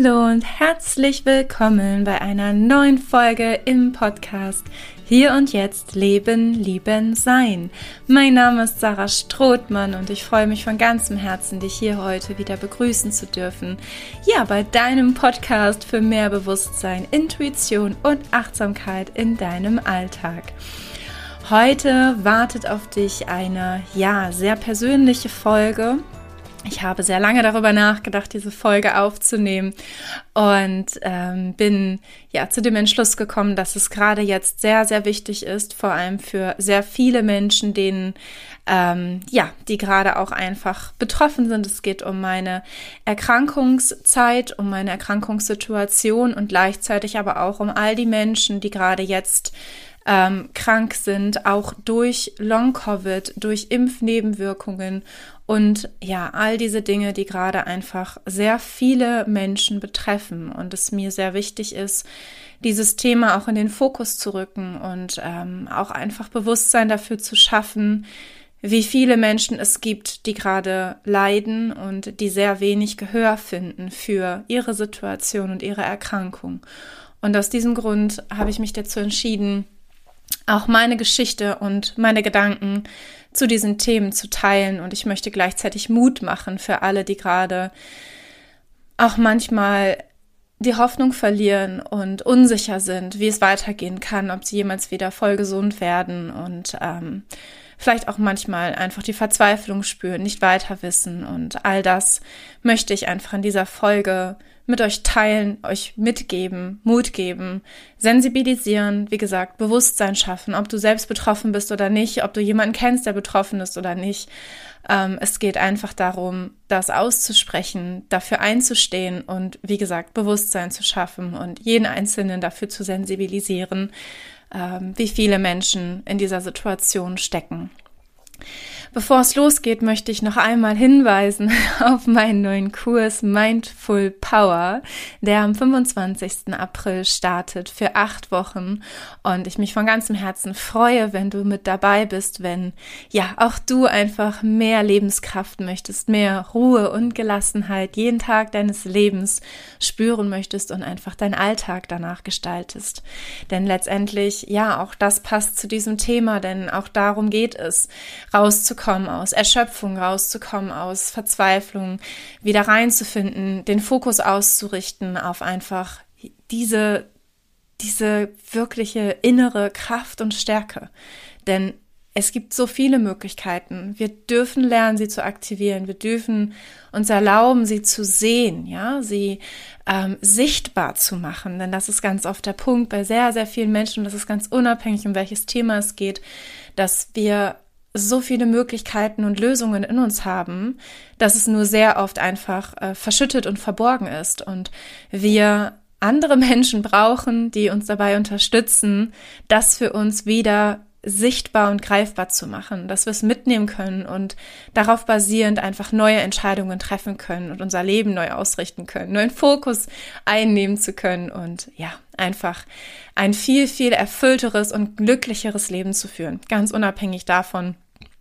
Hallo und herzlich willkommen bei einer neuen Folge im Podcast Hier und Jetzt Leben, Lieben, Sein. Mein Name ist Sarah Strothmann und ich freue mich von ganzem Herzen, dich hier heute wieder begrüßen zu dürfen. Ja, bei deinem Podcast für mehr Bewusstsein, Intuition und Achtsamkeit in deinem Alltag. Heute wartet auf dich eine, ja, sehr persönliche Folge ich habe sehr lange darüber nachgedacht, diese Folge aufzunehmen und ähm, bin ja zu dem Entschluss gekommen, dass es gerade jetzt sehr, sehr wichtig ist, vor allem für sehr viele Menschen, denen ähm, ja, die gerade auch einfach betroffen sind. Es geht um meine Erkrankungszeit, um meine Erkrankungssituation und gleichzeitig aber auch um all die Menschen, die gerade jetzt ähm, krank sind, auch durch Long-Covid, durch Impfnebenwirkungen und ja, all diese Dinge, die gerade einfach sehr viele Menschen betreffen und es mir sehr wichtig ist, dieses Thema auch in den Fokus zu rücken und ähm, auch einfach Bewusstsein dafür zu schaffen, wie viele Menschen es gibt, die gerade leiden und die sehr wenig Gehör finden für ihre Situation und ihre Erkrankung. Und aus diesem Grund habe ich mich dazu entschieden, auch meine Geschichte und meine Gedanken zu diesen Themen zu teilen. Und ich möchte gleichzeitig Mut machen für alle, die gerade auch manchmal die Hoffnung verlieren und unsicher sind, wie es weitergehen kann, ob sie jemals wieder voll gesund werden und ähm, vielleicht auch manchmal einfach die Verzweiflung spüren, nicht weiter wissen. Und all das möchte ich einfach in dieser Folge mit euch teilen, euch mitgeben, Mut geben, sensibilisieren, wie gesagt, Bewusstsein schaffen, ob du selbst betroffen bist oder nicht, ob du jemanden kennst, der betroffen ist oder nicht. Ähm, es geht einfach darum, das auszusprechen, dafür einzustehen und, wie gesagt, Bewusstsein zu schaffen und jeden Einzelnen dafür zu sensibilisieren, ähm, wie viele Menschen in dieser Situation stecken. Bevor es losgeht, möchte ich noch einmal hinweisen auf meinen neuen Kurs Mindful Power, der am 25. April startet für acht Wochen und ich mich von ganzem Herzen freue, wenn du mit dabei bist, wenn ja auch du einfach mehr Lebenskraft möchtest, mehr Ruhe und Gelassenheit jeden Tag deines Lebens spüren möchtest und einfach deinen Alltag danach gestaltest. Denn letztendlich, ja, auch das passt zu diesem Thema, denn auch darum geht es, rauszukommen rauszukommen, aus Erschöpfung rauszukommen, aus Verzweiflung, wieder reinzufinden, den Fokus auszurichten auf einfach diese, diese wirkliche innere Kraft und Stärke. Denn es gibt so viele Möglichkeiten. Wir dürfen lernen, sie zu aktivieren. Wir dürfen uns erlauben, sie zu sehen, ja, sie ähm, sichtbar zu machen. Denn das ist ganz oft der Punkt bei sehr, sehr vielen Menschen. Das ist ganz unabhängig, um welches Thema es geht, dass wir so viele Möglichkeiten und Lösungen in uns haben, dass es nur sehr oft einfach äh, verschüttet und verborgen ist. Und wir andere Menschen brauchen, die uns dabei unterstützen, das für uns wieder sichtbar und greifbar zu machen, dass wir es mitnehmen können und darauf basierend einfach neue Entscheidungen treffen können und unser Leben neu ausrichten können, neuen Fokus einnehmen zu können und ja, einfach ein viel, viel erfüllteres und glücklicheres Leben zu führen, ganz unabhängig davon,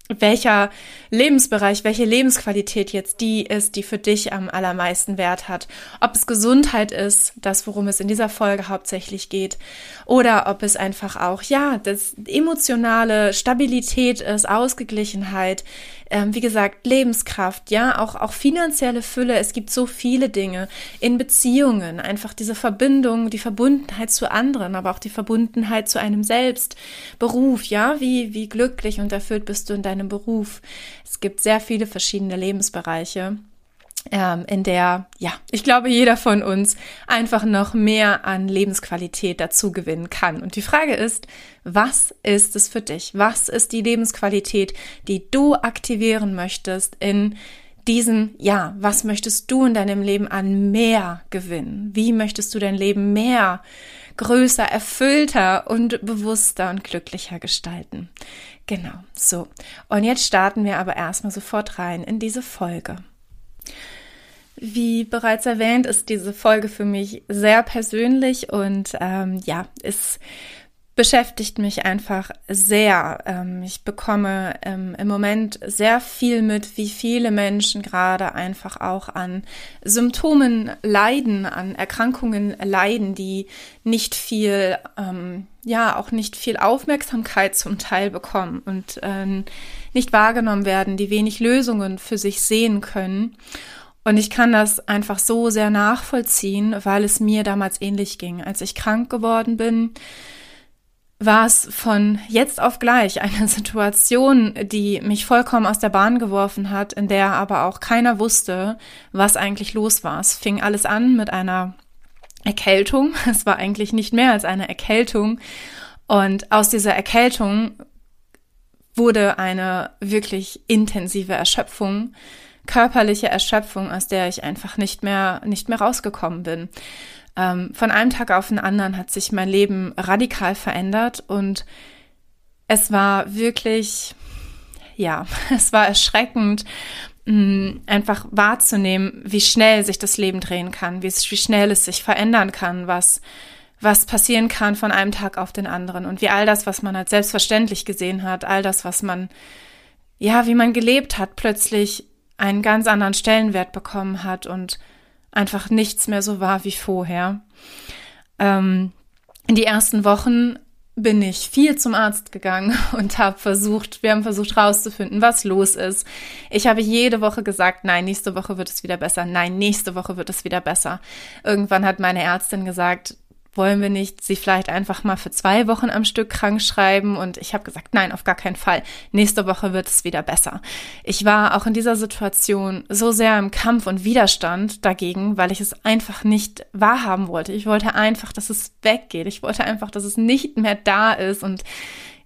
welcher Lebensbereich, welche Lebensqualität jetzt die ist, die für dich am allermeisten Wert hat. Ob es Gesundheit ist, das worum es in dieser Folge hauptsächlich geht, oder ob es einfach auch, ja, das emotionale Stabilität ist, Ausgeglichenheit, ähm, wie gesagt, Lebenskraft, ja, auch, auch finanzielle Fülle. Es gibt so viele Dinge in Beziehungen, einfach diese Verbindung, die Verbundenheit zu anderen, aber auch die Verbundenheit zu einem selbst, Beruf, ja, wie, wie glücklich und erfüllt bist du in deinem Beruf. Es gibt sehr viele verschiedene Lebensbereiche ähm, in der, ja, ich glaube, jeder von uns einfach noch mehr an Lebensqualität dazu gewinnen kann. Und die Frage ist, was ist es für dich? Was ist die Lebensqualität, die du aktivieren möchtest in diesem ja, was möchtest du in deinem Leben an mehr gewinnen? Wie möchtest du dein Leben mehr, größer, erfüllter und bewusster und glücklicher gestalten? Genau, so. Und jetzt starten wir aber erstmal sofort rein in diese Folge. Wie bereits erwähnt, ist diese Folge für mich sehr persönlich und ähm, ja, ist beschäftigt mich einfach sehr. Ähm, ich bekomme ähm, im Moment sehr viel mit, wie viele Menschen gerade einfach auch an Symptomen leiden, an Erkrankungen leiden, die nicht viel, ähm, ja, auch nicht viel Aufmerksamkeit zum Teil bekommen und nicht wahrgenommen werden, die wenig Lösungen für sich sehen können. Und ich kann das einfach so sehr nachvollziehen, weil es mir damals ähnlich ging. Als ich krank geworden bin, war es von jetzt auf gleich eine Situation, die mich vollkommen aus der Bahn geworfen hat, in der aber auch keiner wusste, was eigentlich los war. Es fing alles an mit einer Erkältung. Es war eigentlich nicht mehr als eine Erkältung. Und aus dieser Erkältung wurde eine wirklich intensive Erschöpfung, körperliche Erschöpfung, aus der ich einfach nicht mehr, nicht mehr rausgekommen bin. Ähm, von einem Tag auf den anderen hat sich mein Leben radikal verändert und es war wirklich, ja, es war erschreckend, mh, mm, einfach wahrzunehmen, wie schnell sich das Leben drehen kann, wie, wie schnell es sich verändern kann, was, was passieren kann von einem Tag auf den anderen und wie all das, was man als selbstverständlich gesehen hat, all das, was man, ja, wie man gelebt hat, plötzlich einen ganz anderen Stellenwert bekommen hat und einfach nichts mehr so war wie vorher. Ähm, in die ersten Wochen bin ich viel zum Arzt gegangen und habe versucht, wir haben versucht rauszufinden, was los ist. Ich habe jede Woche gesagt, nein, nächste Woche wird es wieder besser, nein, nächste Woche wird es wieder besser. Irgendwann hat meine Ärztin gesagt, wollen wir nicht sie vielleicht einfach mal für zwei Wochen am Stück krank schreiben? Und ich habe gesagt, nein, auf gar keinen Fall. Nächste Woche wird es wieder besser. Ich war auch in dieser Situation so sehr im Kampf und Widerstand dagegen, weil ich es einfach nicht wahrhaben wollte. Ich wollte einfach, dass es weggeht. Ich wollte einfach, dass es nicht mehr da ist und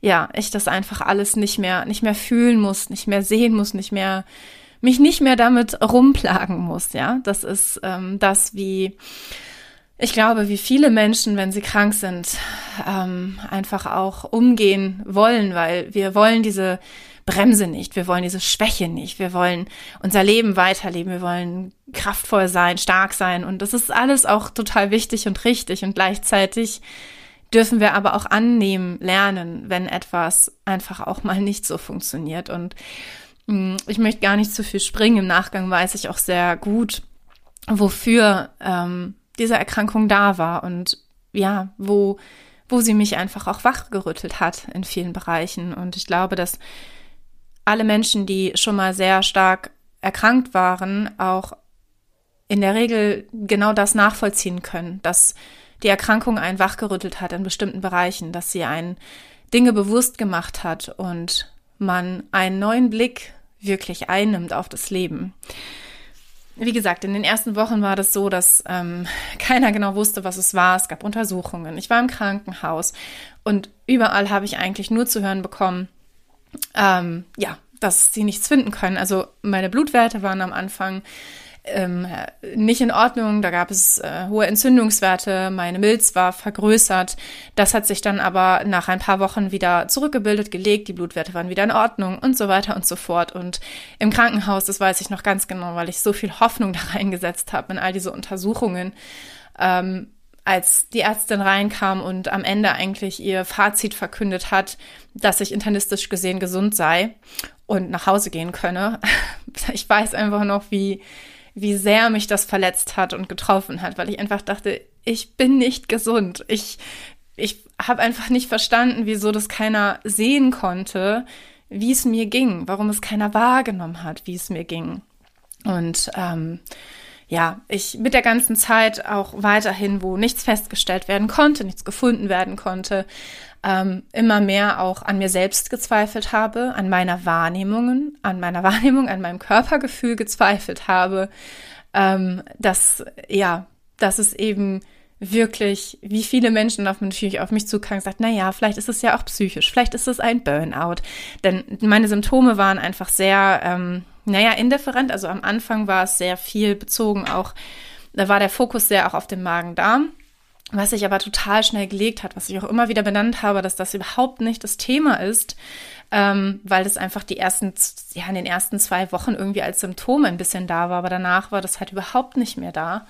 ja, ich das einfach alles nicht mehr, nicht mehr fühlen muss, nicht mehr sehen muss, nicht mehr mich nicht mehr damit rumplagen muss, ja. Das ist ähm, das, wie ich glaube, wie viele Menschen, wenn sie krank sind, ähm, einfach auch umgehen wollen, weil wir wollen diese Bremse nicht, wir wollen diese Schwäche nicht, wir wollen unser Leben weiterleben, wir wollen kraftvoll sein, stark sein. Und das ist alles auch total wichtig und richtig. Und gleichzeitig dürfen wir aber auch annehmen, lernen, wenn etwas einfach auch mal nicht so funktioniert. Und mm, ich möchte gar nicht zu viel springen, im Nachgang weiß ich auch sehr gut, wofür ähm, diese Erkrankung da war und ja, wo, wo sie mich einfach auch wachgerüttelt hat in vielen Bereichen. Und ich glaube, dass alle Menschen, die schon mal sehr stark erkrankt waren, auch in der Regel genau das nachvollziehen können, dass die Erkrankung einen wachgerüttelt hat in bestimmten Bereichen, dass sie einen Dinge bewusst gemacht hat und man einen neuen Blick wirklich einnimmt auf das Leben wie gesagt, in den ersten Wochen war das so, dass ähm, keiner genau wusste, was es war. Es gab Untersuchungen. Ich war im Krankenhaus und überall habe ich eigentlich nur zu hören bekommen, ähm, ja, dass sie nichts finden können. Also meine Blutwerte waren am Anfang ähm, nicht in Ordnung. Da gab es äh, hohe Entzündungswerte, meine Milz war vergrößert. Das hat sich dann aber nach ein paar Wochen wieder zurückgebildet, gelegt, die Blutwerte waren wieder in Ordnung und so weiter und so fort. Und im Krankenhaus, das weiß ich noch ganz genau, weil ich so viel Hoffnung da reingesetzt habe in all diese Untersuchungen. Ähm, als die Ärztin reinkam und am Ende eigentlich ihr Fazit verkündet hat, dass ich internistisch gesehen gesund sei und nach Hause gehen könne. Ich weiß einfach noch, wie, wie sehr mich das verletzt hat und getroffen hat, weil ich einfach dachte, ich bin nicht gesund. Ich, ich habe einfach nicht verstanden, wieso das keiner sehen konnte, wie es mir ging, warum es keiner wahrgenommen hat, wie es mir ging. Und ähm, ja, ich mit der ganzen Zeit auch weiterhin, wo nichts festgestellt werden konnte, nichts gefunden werden konnte, ähm, immer mehr auch an mir selbst gezweifelt habe, an meiner Wahrnehmungen, an meiner Wahrnehmung, an meinem Körpergefühl gezweifelt habe, ähm, dass ja, dass es eben wirklich, wie viele Menschen auf, natürlich auf mich zukamen gesagt, na ja, vielleicht ist es ja auch psychisch, vielleicht ist es ein Burnout. Denn meine Symptome waren einfach sehr, ähm, naja, indifferent. Also am Anfang war es sehr viel bezogen auch, da war der Fokus sehr auch auf dem Magen-Darm was sich aber total schnell gelegt hat, was ich auch immer wieder benannt habe, dass das überhaupt nicht das Thema ist, ähm, weil das einfach die ersten, ja, in den ersten zwei Wochen irgendwie als Symptome ein bisschen da war, aber danach war das halt überhaupt nicht mehr da.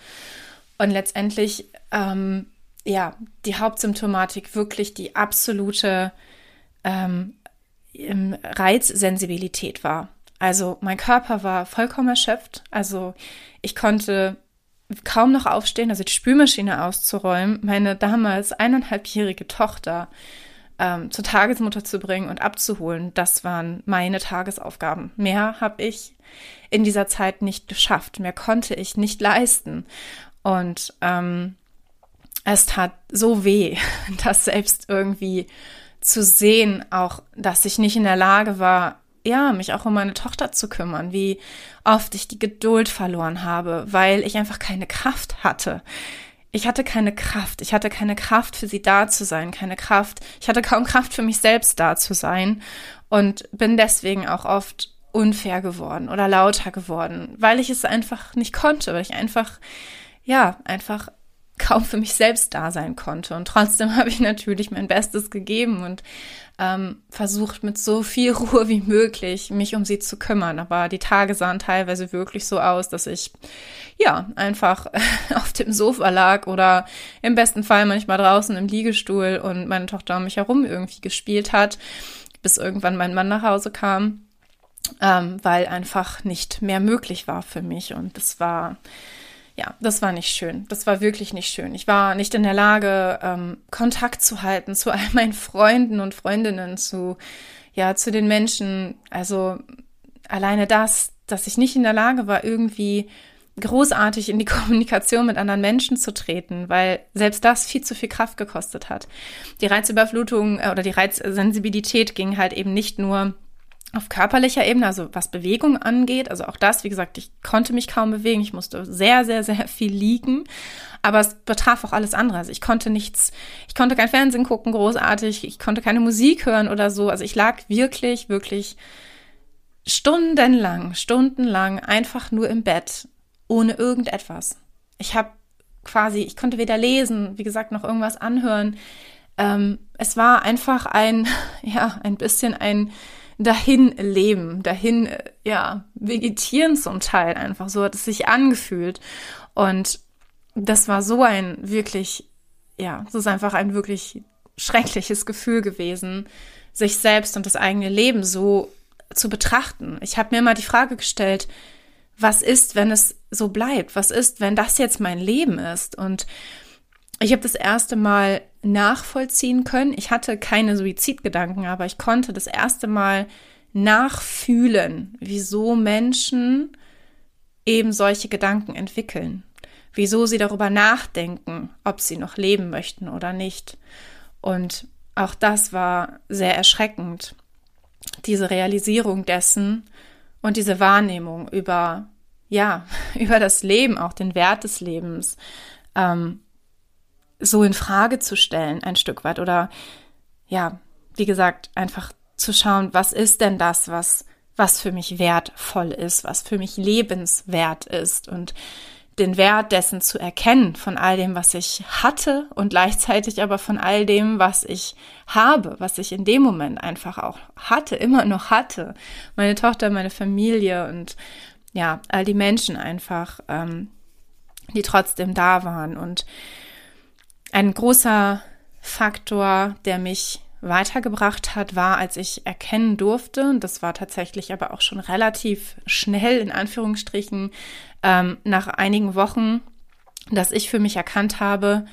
Und letztendlich ähm, ja, die Hauptsymptomatik wirklich die absolute ähm, Reizsensibilität war. Also mein Körper war vollkommen erschöpft. Also ich konnte kaum noch aufstehen, also die Spülmaschine auszuräumen, meine damals eineinhalbjährige Tochter ähm, zur Tagesmutter zu bringen und abzuholen, das waren meine Tagesaufgaben. Mehr habe ich in dieser Zeit nicht geschafft, mehr konnte ich nicht leisten. Und ähm, es tat so weh, das selbst irgendwie zu sehen, auch dass ich nicht in der Lage war, ja, mich auch um meine Tochter zu kümmern, wie oft ich die Geduld verloren habe, weil ich einfach keine Kraft hatte. Ich hatte keine Kraft. Ich hatte keine Kraft für sie da zu sein, keine Kraft. Ich hatte kaum Kraft für mich selbst da zu sein und bin deswegen auch oft unfair geworden oder lauter geworden, weil ich es einfach nicht konnte, weil ich einfach, ja, einfach kaum für mich selbst da sein konnte. Und trotzdem habe ich natürlich mein Bestes gegeben und ähm, versucht mit so viel Ruhe wie möglich mich um sie zu kümmern. Aber die Tage sahen teilweise wirklich so aus, dass ich ja einfach auf dem Sofa lag oder im besten Fall manchmal draußen im Liegestuhl und meine Tochter um mich herum irgendwie gespielt hat, bis irgendwann mein Mann nach Hause kam, ähm, weil einfach nicht mehr möglich war für mich. Und das war ja, das war nicht schön. Das war wirklich nicht schön. Ich war nicht in der Lage, ähm, Kontakt zu halten zu all meinen Freunden und Freundinnen, zu, ja, zu den Menschen. Also alleine das, dass ich nicht in der Lage war, irgendwie großartig in die Kommunikation mit anderen Menschen zu treten, weil selbst das viel zu viel Kraft gekostet hat. Die Reizüberflutung äh, oder die Reizsensibilität ging halt eben nicht nur auf körperlicher Ebene, also was Bewegung angeht, also auch das, wie gesagt, ich konnte mich kaum bewegen, ich musste sehr, sehr, sehr viel liegen, aber es betraf auch alles andere. Also ich konnte nichts, ich konnte kein Fernsehen gucken, großartig, ich konnte keine Musik hören oder so. Also ich lag wirklich, wirklich stundenlang, stundenlang einfach nur im Bett, ohne irgendetwas. Ich habe quasi, ich konnte weder lesen, wie gesagt, noch irgendwas anhören. Ähm, es war einfach ein, ja, ein bisschen ein dahin leben, dahin, äh, ja, vegetieren zum Teil einfach. So hat es sich angefühlt. Und das war so ein wirklich, ja, es ist einfach ein wirklich schreckliches Gefühl gewesen, sich selbst und das eigene Leben so zu betrachten. Ich habe mir mal die Frage gestellt, was ist, wenn es so bleibt? Was ist, wenn das jetzt mein Leben ist? Und ich habe das erste Mal nachvollziehen können. Ich hatte keine Suizidgedanken, aber ich konnte das erste Mal nachfühlen, wieso Menschen eben solche Gedanken entwickeln, wieso sie darüber nachdenken, ob sie noch leben möchten oder nicht. Und auch das war sehr erschreckend, diese Realisierung dessen und diese Wahrnehmung über, ja, über das Leben, auch den Wert des Lebens, ähm, so in Frage zu stellen, ein Stück weit. Oder ja, wie gesagt, einfach zu schauen, was ist denn das, was, was für mich wertvoll ist, was für mich lebenswert ist und den Wert dessen zu erkennen von all dem, was ich hatte und gleichzeitig aber von all dem, was ich habe, was ich in dem Moment einfach auch hatte, immer noch hatte. Meine Tochter, meine Familie und ja, all die Menschen einfach, ähm, die trotzdem da waren und ein großer Faktor, der mich weitergebracht hat, war, als ich erkennen durfte, und das war tatsächlich aber auch schon relativ schnell, in Anführungsstrichen, ähm, nach einigen Wochen, dass ich für mich erkannt habe,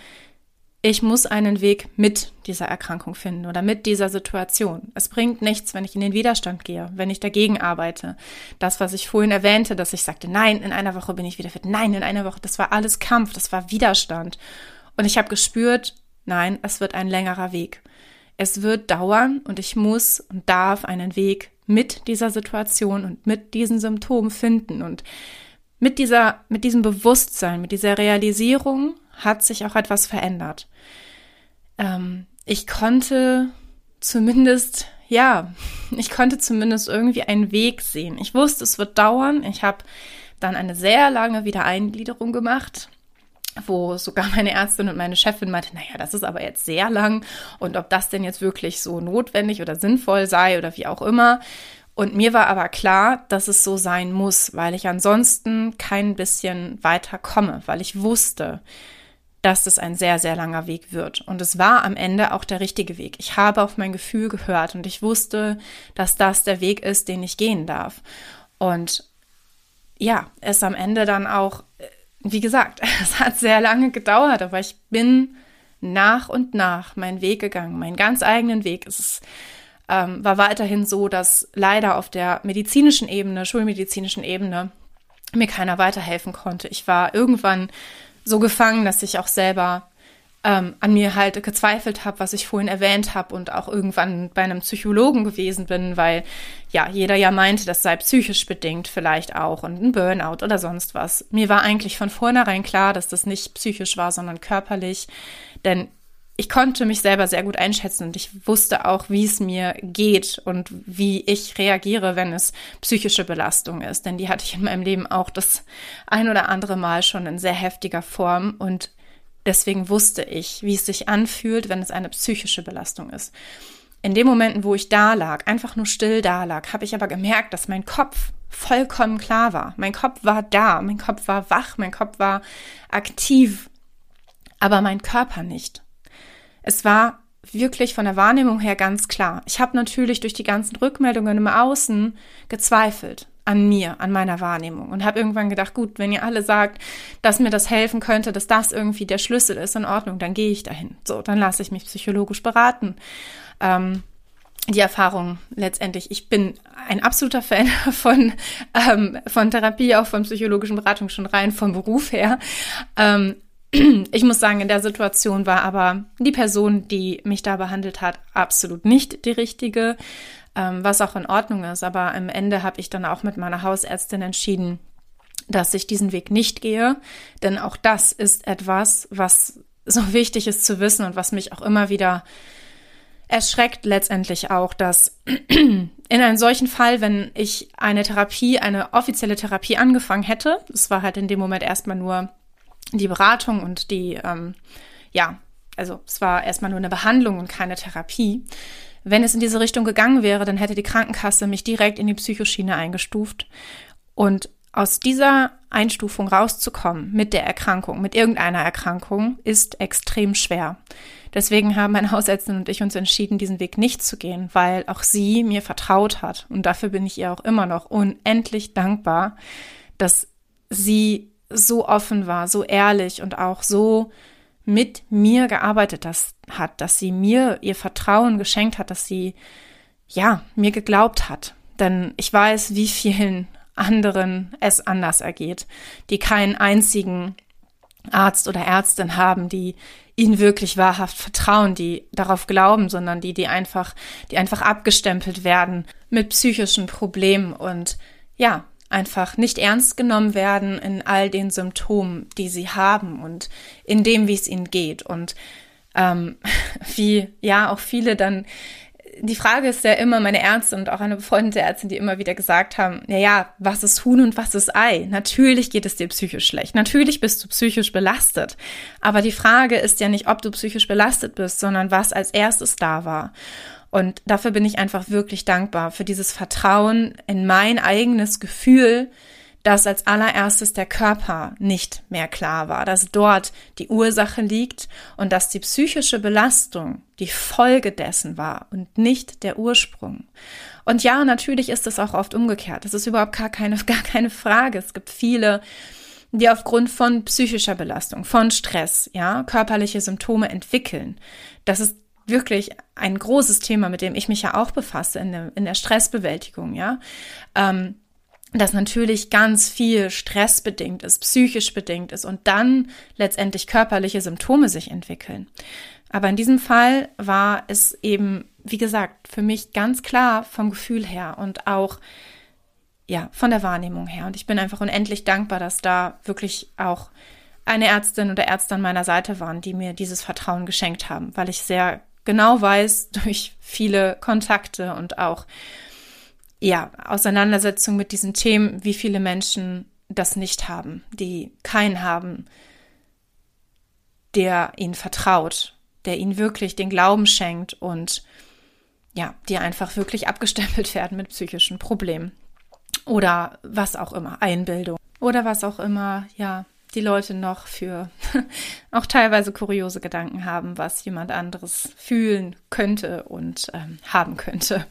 ich muss einen Weg mit dieser Erkrankung finden oder mit dieser Situation. Es bringt nichts, wenn ich in den Widerstand gehe, wenn ich dagegen arbeite. Das, was ich vorhin erwähnte, dass ich sagte, nein, in einer Woche bin ich wieder fit. Nein, in einer Woche, das war alles Kampf, das war Widerstand. Und ich habe gespürt, nein, es wird ein längerer Weg. Es wird dauern und ich muss und darf einen Weg mit dieser Situation und mit diesen Symptomen finden. Und mit dieser, mit diesem Bewusstsein, mit dieser Realisierung hat sich auch etwas verändert. Ähm, ich konnte zumindest, ja, ich konnte zumindest irgendwie einen Weg sehen. Ich wusste, es wird dauern. Ich habe dann eine sehr lange Wiedereingliederung gemacht wo sogar meine Ärztin und meine Chefin meinte, naja, das ist aber jetzt sehr lang und ob das denn jetzt wirklich so notwendig oder sinnvoll sei oder wie auch immer. Und mir war aber klar, dass es so sein muss, weil ich ansonsten kein bisschen weiter komme, weil ich wusste, dass das ein sehr, sehr langer Weg wird. Und es war am Ende auch der richtige Weg. Ich habe auf mein Gefühl gehört und ich wusste, dass das der Weg ist, den ich gehen darf. Und ja, es am Ende dann auch, wie gesagt, es hat sehr lange gedauert, aber ich bin nach und nach meinen Weg gegangen, meinen ganz eigenen Weg. Es ähm, war weiterhin so, dass leider auf der medizinischen Ebene, schulmedizinischen Ebene, mir keiner weiterhelfen konnte. Ich war irgendwann so gefangen, dass ich auch selber ähm, an mir halt gezweifelt habe, was ich vorhin erwähnt habe und auch irgendwann bei einem Psychologen gewesen bin, weil ja jeder ja meinte, das sei psychisch bedingt vielleicht auch und ein Burnout oder sonst was. Mir war eigentlich von vornherein klar, dass das nicht psychisch war, sondern körperlich, denn ich konnte mich selber sehr gut einschätzen und ich wusste auch, wie es mir geht und wie ich reagiere, wenn es psychische Belastung ist. Denn die hatte ich in meinem Leben auch das ein oder andere Mal schon in sehr heftiger Form und deswegen wusste ich, wie es sich anfühlt, wenn es eine psychische Belastung ist. In den Momenten, wo ich da lag, einfach nur still da lag, habe ich aber gemerkt, dass mein Kopf vollkommen klar war. Mein Kopf war da, mein Kopf war wach, mein Kopf war aktiv, aber mein Körper nicht. Es war wirklich von der Wahrnehmung her ganz klar. Ich habe natürlich durch die ganzen Rückmeldungen im Außen gezweifelt an mir, an meiner Wahrnehmung und habe irgendwann gedacht, gut, wenn ihr alle sagt, dass mir das helfen könnte, dass das irgendwie der Schlüssel ist, in Ordnung, dann gehe ich dahin. So, dann lasse ich mich psychologisch beraten. Ähm, die Erfahrung letztendlich, ich bin ein absoluter Fan von, ähm, von Therapie, auch von psychologischen Beratungen schon rein vom Beruf her. Ähm, ich muss sagen, in der Situation war aber die Person, die mich da behandelt hat, absolut nicht die richtige, ähm, was auch in Ordnung ist. Aber am Ende habe ich dann auch mit meiner Hausärztin entschieden, dass ich diesen Weg nicht gehe. Denn auch das ist etwas, was so wichtig ist zu wissen und was mich auch immer wieder erschreckt letztendlich auch, dass in einem solchen Fall, wenn ich eine Therapie, eine offizielle Therapie angefangen hätte, es war halt in dem Moment erstmal nur die Beratung und die, ähm, ja, also es war erstmal nur eine Behandlung und keine Therapie. Wenn es in diese Richtung gegangen wäre, dann hätte die Krankenkasse mich direkt in die Psychoschiene eingestuft. Und aus dieser Einstufung rauszukommen mit der Erkrankung, mit irgendeiner Erkrankung, ist extrem schwer. Deswegen haben meine Hausärztin und ich uns entschieden, diesen Weg nicht zu gehen, weil auch sie mir vertraut hat. Und dafür bin ich ihr auch immer noch unendlich dankbar, dass sie so offen war, so ehrlich und auch so mit mir gearbeitet das hat, dass sie mir ihr Vertrauen geschenkt hat, dass sie ja mir geglaubt hat. Denn ich weiß, wie vielen anderen es anders ergeht, die keinen einzigen Arzt oder Ärztin haben, die ihnen wirklich wahrhaft vertrauen, die darauf glauben, sondern die, die einfach, die einfach abgestempelt werden mit psychischen Problemen und ja, einfach nicht ernst genommen werden in all den Symptomen, die sie haben und in dem, wie es ihnen geht. Und ähm, wie ja auch viele dann die Frage ist ja immer, meine Ärzte und auch eine befreundete Ärztin, die immer wieder gesagt haben, ja, ja, was ist Huhn und was ist Ei? Natürlich geht es dir psychisch schlecht. Natürlich bist du psychisch belastet. Aber die Frage ist ja nicht, ob du psychisch belastet bist, sondern was als erstes da war. Und dafür bin ich einfach wirklich dankbar für dieses Vertrauen in mein eigenes Gefühl, dass als allererstes der Körper nicht mehr klar war, dass dort die Ursache liegt und dass die psychische Belastung die Folge dessen war und nicht der Ursprung. Und ja, natürlich ist es auch oft umgekehrt. Das ist überhaupt gar keine, gar keine Frage. Es gibt viele, die aufgrund von psychischer Belastung, von Stress, ja, körperliche Symptome entwickeln. Das ist wirklich ein großes Thema, mit dem ich mich ja auch befasse in der, in der Stressbewältigung, ja. Ähm, das natürlich ganz viel stressbedingt ist, psychisch bedingt ist und dann letztendlich körperliche Symptome sich entwickeln. Aber in diesem Fall war es eben, wie gesagt, für mich ganz klar vom Gefühl her und auch ja, von der Wahrnehmung her. Und ich bin einfach unendlich dankbar, dass da wirklich auch eine Ärztin oder Ärzte an meiner Seite waren, die mir dieses Vertrauen geschenkt haben, weil ich sehr genau weiß durch viele Kontakte und auch ja, Auseinandersetzung mit diesen Themen, wie viele Menschen das nicht haben, die keinen haben, der ihnen vertraut, der ihnen wirklich den Glauben schenkt und ja, die einfach wirklich abgestempelt werden mit psychischen Problemen oder was auch immer, Einbildung oder was auch immer, ja, die Leute noch für auch teilweise kuriose Gedanken haben, was jemand anderes fühlen könnte und ähm, haben könnte.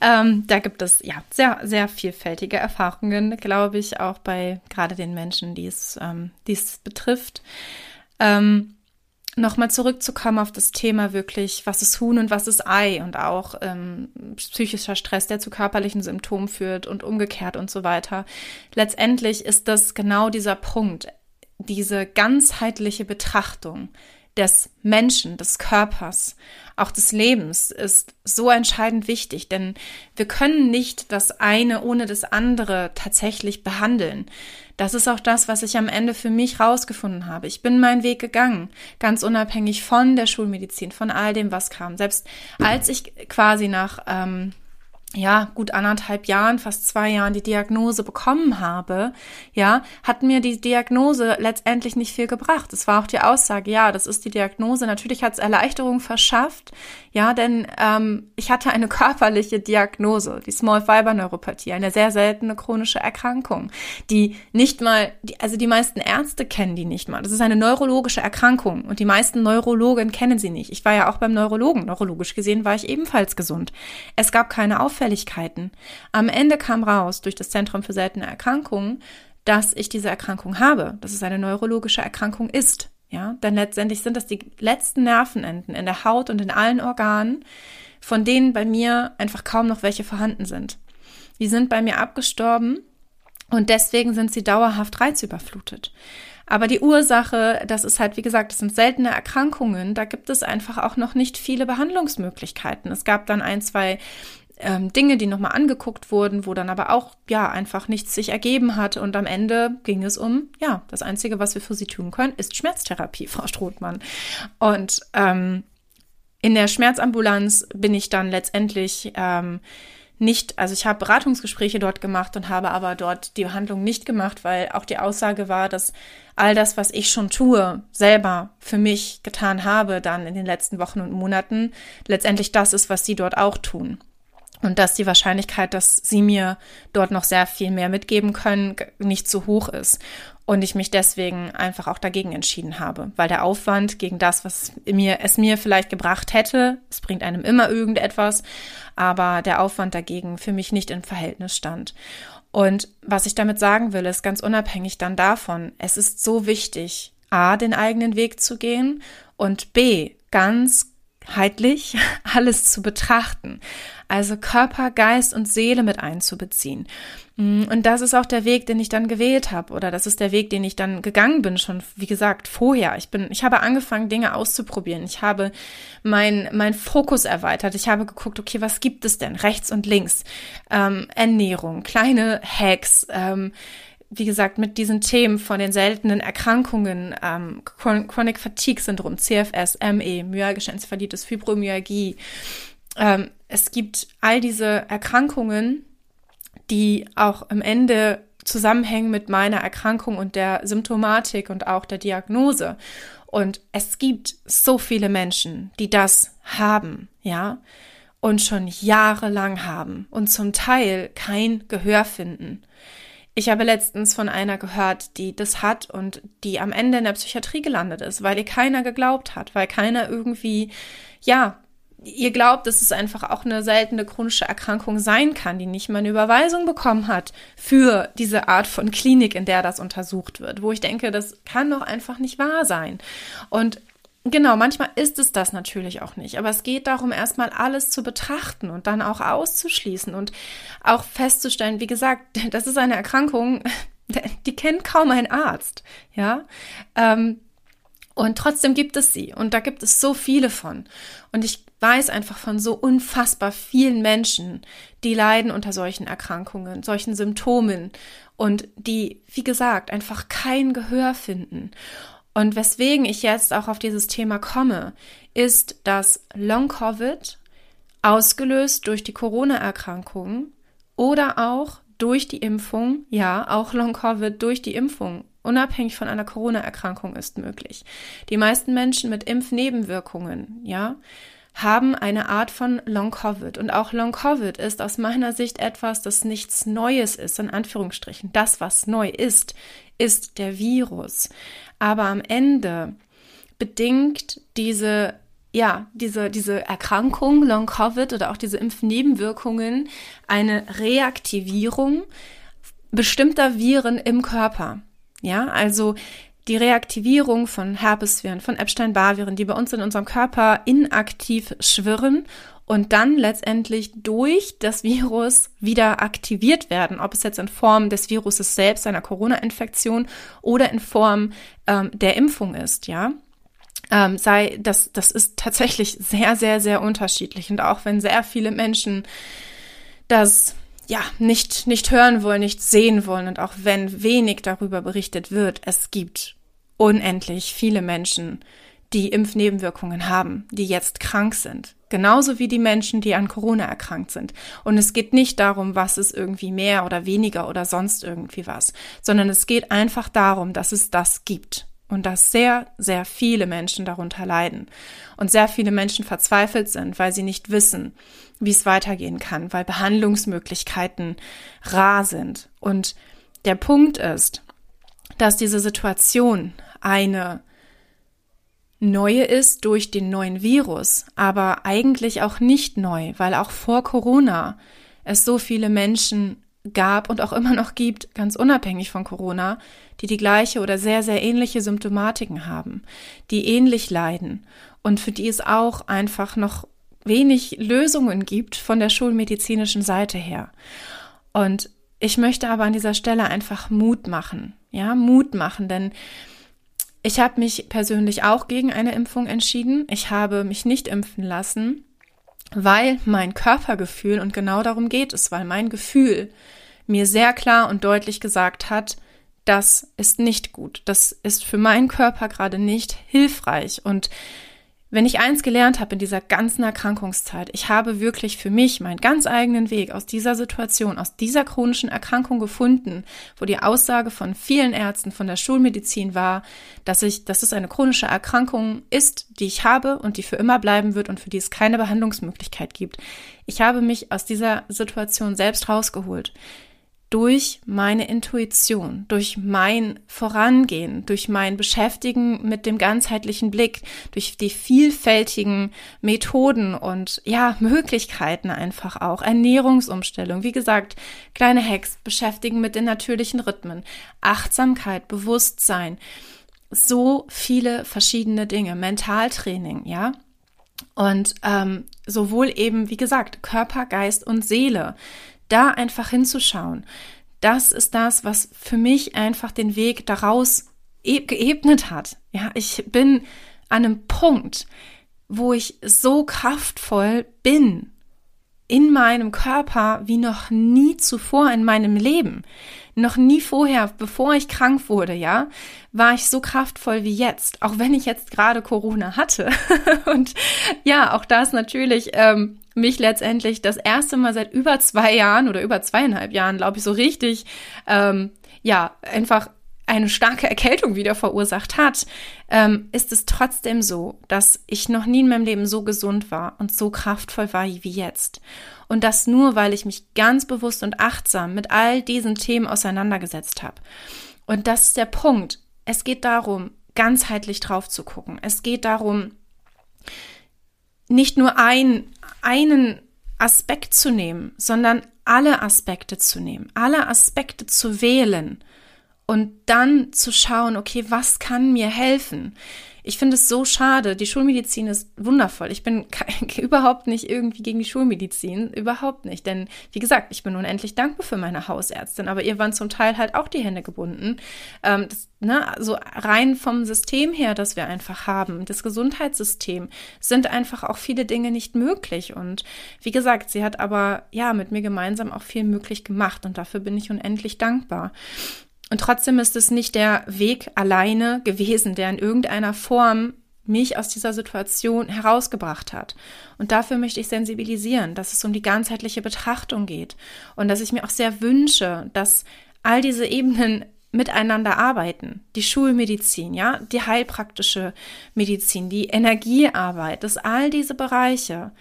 Ähm, da gibt es ja sehr, sehr vielfältige Erfahrungen, glaube ich, auch bei gerade den Menschen, die es, ähm, die es betrifft. Ähm, Nochmal zurückzukommen auf das Thema wirklich, was ist Huhn und was ist Ei und auch ähm, psychischer Stress, der zu körperlichen Symptomen führt und umgekehrt und so weiter. Letztendlich ist das genau dieser Punkt diese ganzheitliche Betrachtung des Menschen, des Körpers, auch des Lebens ist so entscheidend wichtig, denn wir können nicht das eine ohne das andere tatsächlich behandeln. Das ist auch das, was ich am Ende für mich rausgefunden habe. Ich bin meinen Weg gegangen, ganz unabhängig von der Schulmedizin, von all dem, was kam. Selbst als ich quasi nach ähm, ja, gut anderthalb Jahren, fast zwei Jahren die Diagnose bekommen habe, ja, hat mir die Diagnose letztendlich nicht viel gebracht. Es war auch die Aussage, ja, das ist die Diagnose. Natürlich hat es Erleichterung verschafft, ja, denn ähm, ich hatte eine körperliche Diagnose, die Small Fiber Neuropathie, eine sehr seltene chronische Erkrankung, die nicht mal, die, also die meisten Ärzte kennen die nicht mal. Das ist eine neurologische Erkrankung und die meisten Neurologen kennen sie nicht. Ich war ja auch beim Neurologen. Neurologisch gesehen war ich ebenfalls gesund. Es gab keine Auffälligkeiten. Am Ende kam raus durch das Zentrum für seltene Erkrankungen, dass ich diese Erkrankung habe, dass es eine neurologische Erkrankung ist. Ja, denn letztendlich sind das die letzten Nervenenden in der Haut und in allen Organen, von denen bei mir einfach kaum noch welche vorhanden sind. Die sind bei mir abgestorben und deswegen sind sie dauerhaft reizüberflutet. Aber die Ursache, das ist halt, wie gesagt, das sind seltene Erkrankungen. Da gibt es einfach auch noch nicht viele Behandlungsmöglichkeiten. Es gab dann ein, zwei ähm, Dinge, die nochmal angeguckt wurden, wo dann aber auch, ja, einfach nichts sich ergeben hat. Und am Ende ging es um, ja, das Einzige, was wir für sie tun können, ist Schmerztherapie, Frau Strothmann. Und ähm, in der Schmerzambulanz bin ich dann letztendlich ähm, nicht, also ich habe Beratungsgespräche dort gemacht und habe aber dort die Behandlung nicht gemacht, weil auch die Aussage war, dass all das, was ich schon tue, selber für mich getan habe, dann in den letzten Wochen und Monaten, letztendlich das ist, was sie dort auch tun und dass die Wahrscheinlichkeit, dass sie mir dort noch sehr viel mehr mitgeben können, nicht so hoch ist. Und ich mich deswegen einfach auch dagegen entschieden habe, weil der Aufwand gegen das, was mir, es mir vielleicht gebracht hätte, es bringt einem immer irgendetwas, aber der Aufwand dagegen für mich nicht im Verhältnis stand. Und was ich damit sagen will, ist ganz unabhängig dann davon, es ist so wichtig, A, den eigenen Weg zu gehen und B, ganz heitlich alles zu betrachten. Also Körper, Geist und Seele mit einzubeziehen. Und das ist auch der Weg, den ich dann gewählt habe oder das ist der Weg, den ich dann gegangen bin, schon wie gesagt vorher. Ich bin, ich habe angefangen, Dinge auszuprobieren. Ich habe mein mein Fokus erweitert. Ich habe geguckt, okay, was gibt es denn rechts und links? Ähm, Ernährung, kleine Hacks. Ähm, wie gesagt, mit diesen Themen von den seltenen Erkrankungen, ähm, Chronic Fatigue Syndrom, CFS, ME, myalgische Enzephalitis, Fibromyalgie. Ähm, es gibt all diese Erkrankungen, die auch am Ende zusammenhängen mit meiner Erkrankung und der Symptomatik und auch der Diagnose. Und es gibt so viele Menschen, die das haben, ja, und schon jahrelang haben und zum Teil kein Gehör finden. Ich habe letztens von einer gehört, die das hat und die am Ende in der Psychiatrie gelandet ist, weil ihr keiner geglaubt hat, weil keiner irgendwie, ja, ihr glaubt, dass es einfach auch eine seltene chronische Erkrankung sein kann, die nicht mal eine Überweisung bekommen hat für diese Art von Klinik, in der das untersucht wird, wo ich denke, das kann doch einfach nicht wahr sein. Und Genau, manchmal ist es das natürlich auch nicht, aber es geht darum, erstmal alles zu betrachten und dann auch auszuschließen und auch festzustellen, wie gesagt, das ist eine Erkrankung, die kennt kaum ein Arzt, ja. Ähm, und trotzdem gibt es sie und da gibt es so viele von. Und ich weiß einfach von so unfassbar vielen Menschen, die leiden unter solchen Erkrankungen, solchen Symptomen und die, wie gesagt, einfach kein Gehör finden. Und weswegen ich jetzt auch auf dieses Thema komme, ist, dass Long-Covid ausgelöst durch die Corona-Erkrankung oder auch durch die Impfung, ja, auch Long-Covid durch die Impfung, unabhängig von einer Corona-Erkrankung ist möglich. Die meisten Menschen mit Impfnebenwirkungen, ja, haben eine Art von Long-Covid. Und auch Long-Covid ist aus meiner Sicht etwas, das nichts Neues ist, in Anführungsstrichen. Das, was neu ist, ist der Virus. Aber am Ende bedingt diese ja, diese, diese Erkrankung, Long-Covid oder auch diese Impfnebenwirkungen eine Reaktivierung bestimmter Viren im Körper. Ja, also die Reaktivierung von Herpesviren, von Epstein-Barr-Viren, die bei uns in unserem Körper inaktiv schwirren und dann letztendlich durch das Virus wieder aktiviert werden, ob es jetzt in Form des Viruses selbst, einer Corona-Infektion oder in Form ähm, der Impfung ist, ja. Ähm, sei, das, das ist tatsächlich sehr, sehr, sehr unterschiedlich. Und auch wenn sehr viele Menschen das ja, nicht, nicht hören wollen, nicht sehen wollen und auch wenn wenig darüber berichtet wird, es gibt unendlich viele Menschen, die Impfnebenwirkungen haben, die jetzt krank sind. Genauso wie die Menschen, die an Corona erkrankt sind. Und es geht nicht darum, was ist irgendwie mehr oder weniger oder sonst irgendwie was, sondern es geht einfach darum, dass es das gibt und dass sehr, sehr viele Menschen darunter leiden und sehr viele Menschen verzweifelt sind, weil sie nicht wissen, wie es weitergehen kann, weil Behandlungsmöglichkeiten rar sind. Und der Punkt ist, dass diese Situation eine neue ist durch den neuen Virus, aber eigentlich auch nicht neu, weil auch vor Corona es so viele Menschen gab und auch immer noch gibt, ganz unabhängig von Corona, die die gleiche oder sehr, sehr ähnliche Symptomatiken haben, die ähnlich leiden und für die es auch einfach noch wenig Lösungen gibt von der schulmedizinischen Seite her. Und ich möchte aber an dieser Stelle einfach Mut machen, ja, Mut machen, denn ich habe mich persönlich auch gegen eine Impfung entschieden. Ich habe mich nicht impfen lassen, weil mein Körpergefühl, und genau darum geht es, weil mein Gefühl mir sehr klar und deutlich gesagt hat, das ist nicht gut, das ist für meinen Körper gerade nicht hilfreich. Und wenn ich eins gelernt habe in dieser ganzen Erkrankungszeit, ich habe wirklich für mich meinen ganz eigenen Weg aus dieser Situation, aus dieser chronischen Erkrankung gefunden, wo die Aussage von vielen Ärzten von der Schulmedizin war, dass ich, dass es eine chronische Erkrankung ist, die ich habe und die für immer bleiben wird und für die es keine Behandlungsmöglichkeit gibt. Ich habe mich aus dieser Situation selbst rausgeholt durch meine Intuition, durch mein Vorangehen, durch mein Beschäftigen mit dem ganzheitlichen Blick, durch die vielfältigen Methoden und ja, Möglichkeiten einfach auch, Ernährungsumstellung, wie gesagt, kleine Hacks, beschäftigen mit den natürlichen Rhythmen, Achtsamkeit, Bewusstsein, so viele verschiedene Dinge, Mentaltraining, ja. Und ähm, sowohl eben, wie gesagt, Körper, Geist und Seele da einfach hinzuschauen. Das ist das, was für mich einfach den Weg daraus e geebnet hat. Ja, ich bin an einem Punkt, wo ich so kraftvoll bin in meinem Körper wie noch nie zuvor in meinem Leben. Noch nie vorher, bevor ich krank wurde, ja, war ich so kraftvoll wie jetzt, auch wenn ich jetzt gerade Corona hatte. Und ja, auch das natürlich ähm, mich letztendlich das erste Mal seit über zwei Jahren oder über zweieinhalb Jahren, glaube ich, so richtig, ähm, ja, einfach eine starke Erkältung wieder verursacht hat, ähm, ist es trotzdem so, dass ich noch nie in meinem Leben so gesund war und so kraftvoll war wie jetzt. Und das nur, weil ich mich ganz bewusst und achtsam mit all diesen Themen auseinandergesetzt habe. Und das ist der Punkt. Es geht darum, ganzheitlich drauf zu gucken. Es geht darum, nicht nur ein, einen Aspekt zu nehmen, sondern alle Aspekte zu nehmen, alle Aspekte zu wählen und dann zu schauen, okay, was kann mir helfen? Ich finde es so schade. Die Schulmedizin ist wundervoll. Ich bin überhaupt nicht irgendwie gegen die Schulmedizin. Überhaupt nicht. Denn, wie gesagt, ich bin unendlich dankbar für meine Hausärztin. Aber ihr waren zum Teil halt auch die Hände gebunden. Ähm, das, ne, also rein vom System her, das wir einfach haben, das Gesundheitssystem, sind einfach auch viele Dinge nicht möglich. Und wie gesagt, sie hat aber, ja, mit mir gemeinsam auch viel möglich gemacht. Und dafür bin ich unendlich dankbar. Und trotzdem ist es nicht der Weg alleine gewesen, der in irgendeiner Form mich aus dieser Situation herausgebracht hat. Und dafür möchte ich sensibilisieren, dass es um die ganzheitliche Betrachtung geht und dass ich mir auch sehr wünsche, dass all diese Ebenen miteinander arbeiten. Die Schulmedizin, ja, die heilpraktische Medizin, die Energiearbeit, dass all diese Bereiche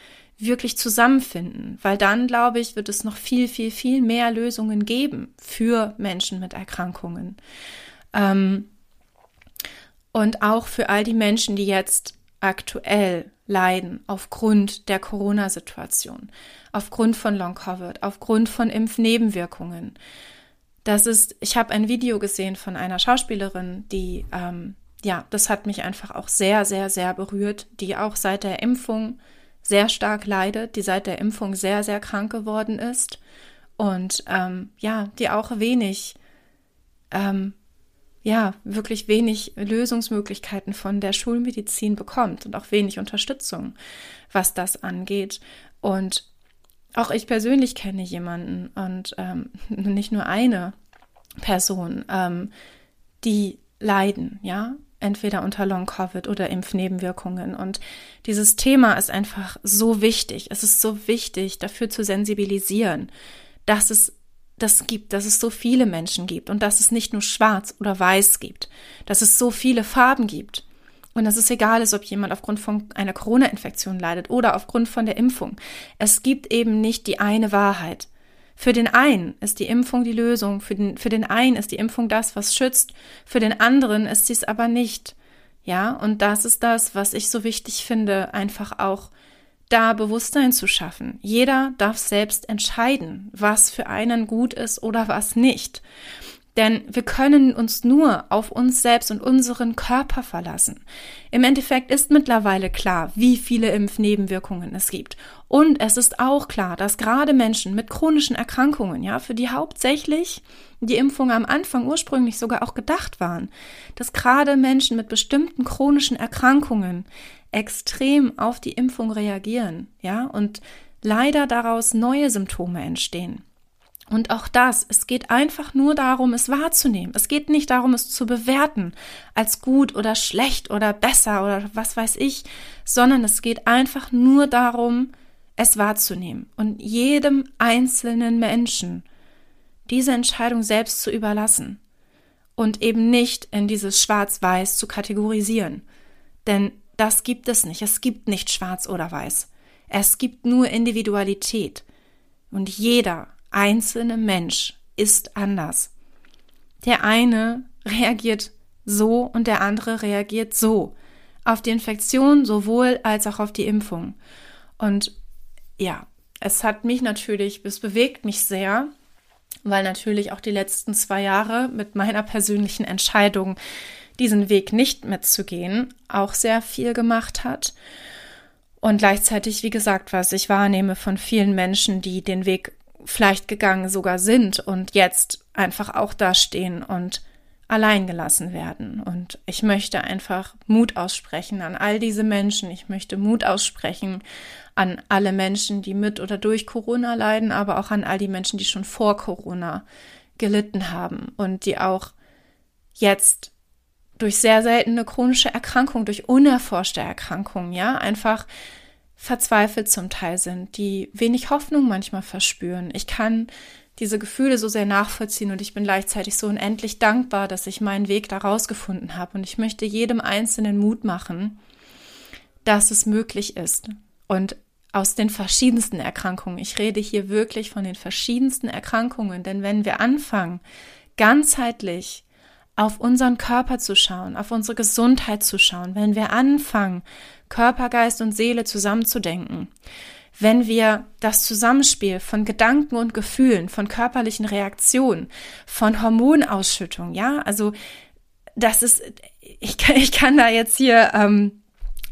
wirklich zusammenfinden, weil dann, glaube ich, wird es noch viel, viel, viel mehr Lösungen geben für Menschen mit Erkrankungen. Ähm, und auch für all die Menschen, die jetzt aktuell leiden aufgrund der Corona-Situation, aufgrund von Long-Covid, aufgrund von Impfnebenwirkungen. Das ist, ich habe ein Video gesehen von einer Schauspielerin, die, ähm, ja, das hat mich einfach auch sehr, sehr, sehr berührt, die auch seit der Impfung sehr stark leidet, die seit der Impfung sehr, sehr krank geworden ist und ähm, ja, die auch wenig, ähm, ja, wirklich wenig Lösungsmöglichkeiten von der Schulmedizin bekommt und auch wenig Unterstützung, was das angeht. Und auch ich persönlich kenne jemanden und ähm, nicht nur eine Person, ähm, die leiden, ja, entweder unter Long-Covid oder Impfnebenwirkungen. Und dieses Thema ist einfach so wichtig. Es ist so wichtig, dafür zu sensibilisieren, dass es das gibt, dass es so viele Menschen gibt und dass es nicht nur schwarz oder weiß gibt, dass es so viele Farben gibt. Und dass es egal ist, ob jemand aufgrund von einer Corona-Infektion leidet oder aufgrund von der Impfung. Es gibt eben nicht die eine Wahrheit. Für den einen ist die Impfung die Lösung, für den, für den einen ist die Impfung das, was schützt, für den anderen ist sie es aber nicht. Ja, und das ist das, was ich so wichtig finde, einfach auch da Bewusstsein zu schaffen. Jeder darf selbst entscheiden, was für einen gut ist oder was nicht. Denn wir können uns nur auf uns selbst und unseren Körper verlassen. Im Endeffekt ist mittlerweile klar, wie viele Impfnebenwirkungen es gibt. Und es ist auch klar, dass gerade Menschen mit chronischen Erkrankungen, ja, für die hauptsächlich die Impfungen am Anfang ursprünglich sogar auch gedacht waren, dass gerade Menschen mit bestimmten chronischen Erkrankungen extrem auf die Impfung reagieren, ja, und leider daraus neue Symptome entstehen. Und auch das, es geht einfach nur darum, es wahrzunehmen. Es geht nicht darum, es zu bewerten als gut oder schlecht oder besser oder was weiß ich, sondern es geht einfach nur darum, es wahrzunehmen und jedem einzelnen Menschen diese Entscheidung selbst zu überlassen und eben nicht in dieses Schwarz-Weiß zu kategorisieren. Denn das gibt es nicht. Es gibt nicht Schwarz oder Weiß. Es gibt nur Individualität. Und jeder einzelne Mensch ist anders. Der eine reagiert so und der andere reagiert so. Auf die Infektion sowohl als auch auf die Impfung. Und ja, es hat mich natürlich, es bewegt mich sehr, weil natürlich auch die letzten zwei Jahre mit meiner persönlichen Entscheidung, diesen Weg nicht mitzugehen, auch sehr viel gemacht hat. Und gleichzeitig, wie gesagt, was ich wahrnehme von vielen Menschen, die den Weg vielleicht gegangen sogar sind und jetzt einfach auch da stehen und allein gelassen werden. Und ich möchte einfach Mut aussprechen an all diese Menschen. Ich möchte Mut aussprechen an alle Menschen, die mit oder durch Corona leiden, aber auch an all die Menschen, die schon vor Corona gelitten haben und die auch jetzt durch sehr seltene chronische Erkrankungen, durch unerforschte Erkrankungen, ja, einfach verzweifelt zum Teil sind, die wenig Hoffnung manchmal verspüren. Ich kann diese Gefühle so sehr nachvollziehen und ich bin gleichzeitig so unendlich dankbar, dass ich meinen Weg da rausgefunden habe. Und ich möchte jedem Einzelnen Mut machen, dass es möglich ist. Und aus den verschiedensten Erkrankungen. Ich rede hier wirklich von den verschiedensten Erkrankungen, denn wenn wir anfangen, ganzheitlich auf unseren Körper zu schauen, auf unsere Gesundheit zu schauen, wenn wir anfangen, Körper, Geist und Seele zusammenzudenken, wenn wir das Zusammenspiel von Gedanken und Gefühlen, von körperlichen Reaktionen, von Hormonausschüttung, ja, also das ist, ich kann, ich kann da jetzt hier ähm,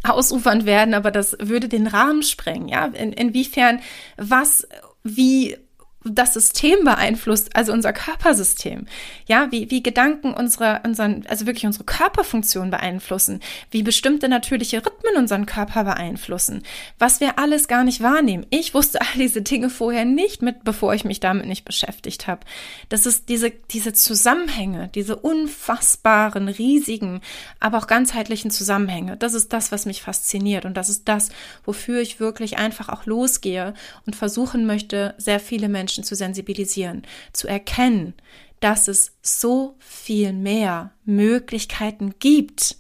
ausufernd werden, aber das würde den Rahmen sprengen, ja, In, inwiefern was wie das System beeinflusst, also unser Körpersystem, ja, wie, wie Gedanken unsere, unseren, also wirklich unsere Körperfunktion beeinflussen, wie bestimmte natürliche Rhythmen unseren Körper beeinflussen, was wir alles gar nicht wahrnehmen. Ich wusste all diese Dinge vorher nicht mit, bevor ich mich damit nicht beschäftigt habe. Das ist diese, diese Zusammenhänge, diese unfassbaren, riesigen, aber auch ganzheitlichen Zusammenhänge. Das ist das, was mich fasziniert und das ist das, wofür ich wirklich einfach auch losgehe und versuchen möchte, sehr viele Menschen Menschen zu sensibilisieren, zu erkennen, dass es so viel mehr Möglichkeiten gibt.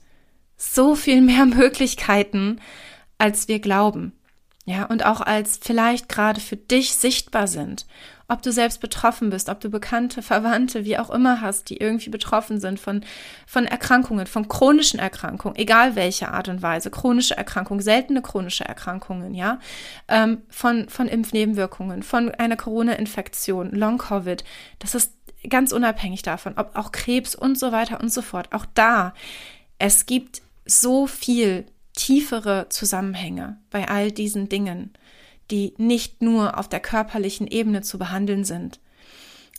So viel mehr Möglichkeiten, als wir glauben. Ja, und auch als vielleicht gerade für dich sichtbar sind. Ob du selbst betroffen bist, ob du Bekannte, Verwandte, wie auch immer hast, die irgendwie betroffen sind von, von Erkrankungen, von chronischen Erkrankungen, egal welche Art und Weise, chronische Erkrankungen, seltene chronische Erkrankungen, ja, ähm, von, von Impfnebenwirkungen, von einer Corona-Infektion, Long-Covid. Das ist ganz unabhängig davon, ob auch Krebs und so weiter und so fort. Auch da, es gibt so viel tiefere Zusammenhänge bei all diesen Dingen, die nicht nur auf der körperlichen Ebene zu behandeln sind,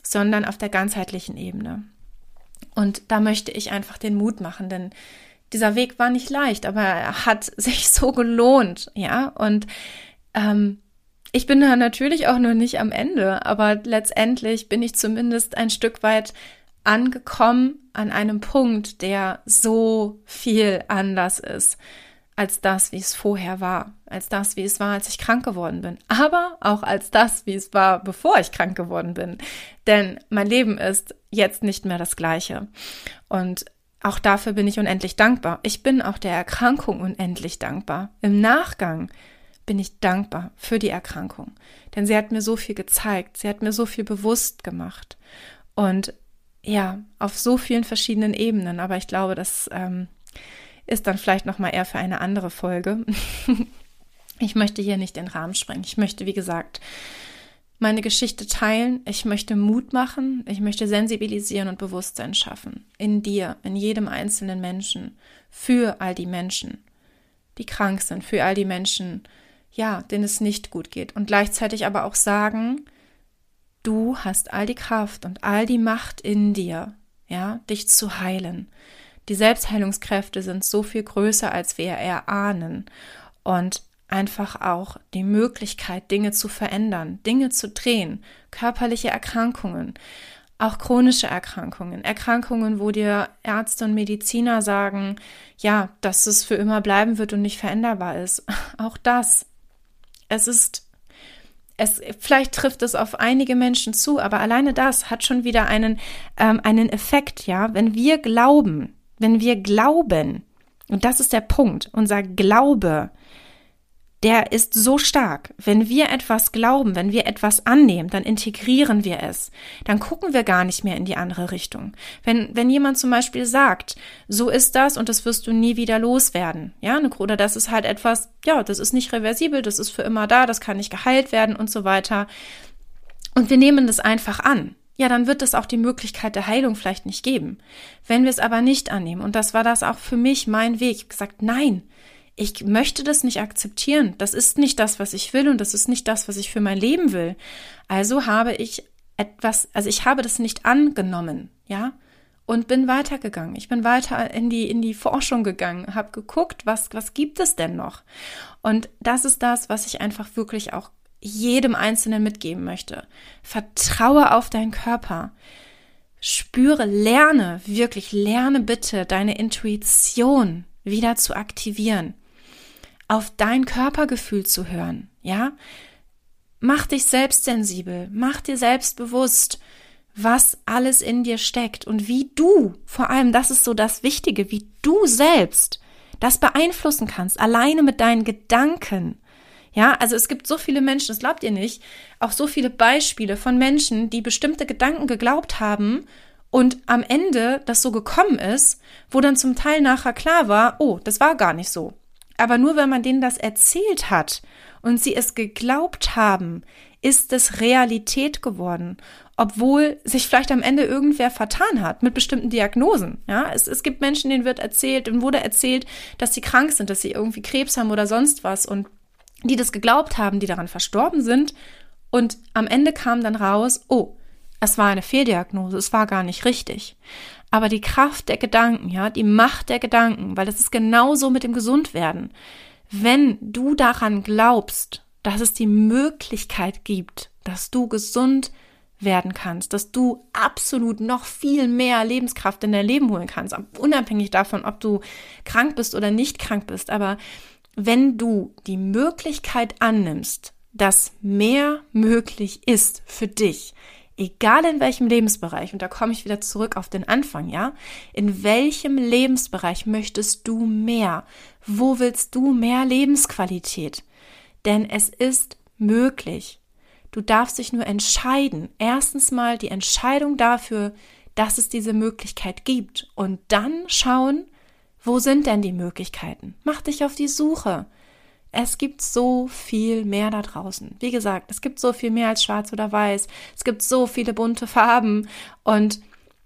sondern auf der ganzheitlichen Ebene. Und da möchte ich einfach den Mut machen, denn dieser Weg war nicht leicht, aber er hat sich so gelohnt, ja. Und ähm, ich bin da natürlich auch noch nicht am Ende, aber letztendlich bin ich zumindest ein Stück weit angekommen an einem Punkt, der so viel anders ist als das, wie es vorher war, als das, wie es war, als ich krank geworden bin, aber auch als das, wie es war, bevor ich krank geworden bin. Denn mein Leben ist jetzt nicht mehr das gleiche. Und auch dafür bin ich unendlich dankbar. Ich bin auch der Erkrankung unendlich dankbar. Im Nachgang bin ich dankbar für die Erkrankung. Denn sie hat mir so viel gezeigt, sie hat mir so viel bewusst gemacht. Und ja, auf so vielen verschiedenen Ebenen. Aber ich glaube, das ähm, ist dann vielleicht nochmal eher für eine andere Folge. ich möchte hier nicht den Rahmen sprengen. Ich möchte, wie gesagt, meine Geschichte teilen. Ich möchte Mut machen. Ich möchte sensibilisieren und Bewusstsein schaffen. In dir, in jedem einzelnen Menschen. Für all die Menschen, die krank sind. Für all die Menschen, ja, denen es nicht gut geht. Und gleichzeitig aber auch sagen, du hast all die Kraft und all die Macht in dir, ja, dich zu heilen. Die Selbstheilungskräfte sind so viel größer, als wir erahnen. Und einfach auch die Möglichkeit, Dinge zu verändern, Dinge zu drehen, körperliche Erkrankungen, auch chronische Erkrankungen, Erkrankungen, wo dir Ärzte und Mediziner sagen, ja, dass es für immer bleiben wird und nicht veränderbar ist. Auch das es ist, es, vielleicht trifft es auf einige Menschen zu, aber alleine das hat schon wieder einen, ähm, einen Effekt, ja. Wenn wir glauben, wenn wir glauben, und das ist der Punkt, unser Glaube, der ist so stark. Wenn wir etwas glauben, wenn wir etwas annehmen, dann integrieren wir es. Dann gucken wir gar nicht mehr in die andere Richtung. Wenn, wenn jemand zum Beispiel sagt, so ist das und das wirst du nie wieder loswerden, ja, oder das ist halt etwas, ja, das ist nicht reversibel, das ist für immer da, das kann nicht geheilt werden und so weiter. Und wir nehmen das einfach an. Ja, dann wird es auch die Möglichkeit der Heilung vielleicht nicht geben. Wenn wir es aber nicht annehmen, und das war das auch für mich mein Weg, ich gesagt, nein, ich möchte das nicht akzeptieren. Das ist nicht das, was ich will und das ist nicht das, was ich für mein Leben will. Also habe ich etwas, also ich habe das nicht angenommen, ja, und bin weitergegangen. Ich bin weiter in die in die Forschung gegangen, habe geguckt, was was gibt es denn noch? Und das ist das, was ich einfach wirklich auch jedem Einzelnen mitgeben möchte. Vertraue auf deinen Körper. Spüre, lerne, wirklich lerne bitte deine Intuition wieder zu aktivieren auf dein Körpergefühl zu hören, ja? Mach dich selbst sensibel, mach dir selbst bewusst, was alles in dir steckt und wie du, vor allem das ist so das Wichtige, wie du selbst das beeinflussen kannst, alleine mit deinen Gedanken. Ja, also es gibt so viele Menschen, das glaubt ihr nicht, auch so viele Beispiele von Menschen, die bestimmte Gedanken geglaubt haben und am Ende das so gekommen ist, wo dann zum Teil nachher klar war, oh, das war gar nicht so. Aber nur wenn man denen das erzählt hat und sie es geglaubt haben, ist es Realität geworden, obwohl sich vielleicht am Ende irgendwer vertan hat mit bestimmten Diagnosen. Ja, es, es gibt Menschen, denen wird erzählt und wurde erzählt, dass sie krank sind, dass sie irgendwie Krebs haben oder sonst was und die das geglaubt haben, die daran verstorben sind. Und am Ende kam dann raus, oh, es war eine Fehldiagnose, es war gar nicht richtig. Aber die Kraft der Gedanken, ja, die Macht der Gedanken, weil das ist genauso mit dem Gesundwerden. Wenn du daran glaubst, dass es die Möglichkeit gibt, dass du gesund werden kannst, dass du absolut noch viel mehr Lebenskraft in dein Leben holen kannst, unabhängig davon, ob du krank bist oder nicht krank bist. Aber wenn du die Möglichkeit annimmst, dass mehr möglich ist für dich, egal in welchem Lebensbereich, und da komme ich wieder zurück auf den Anfang, ja, in welchem Lebensbereich möchtest du mehr? Wo willst du mehr Lebensqualität? Denn es ist möglich. Du darfst dich nur entscheiden. Erstens mal die Entscheidung dafür, dass es diese Möglichkeit gibt und dann schauen, wo sind denn die Möglichkeiten? Mach dich auf die Suche. Es gibt so viel mehr da draußen. Wie gesagt, es gibt so viel mehr als schwarz oder weiß. Es gibt so viele bunte Farben und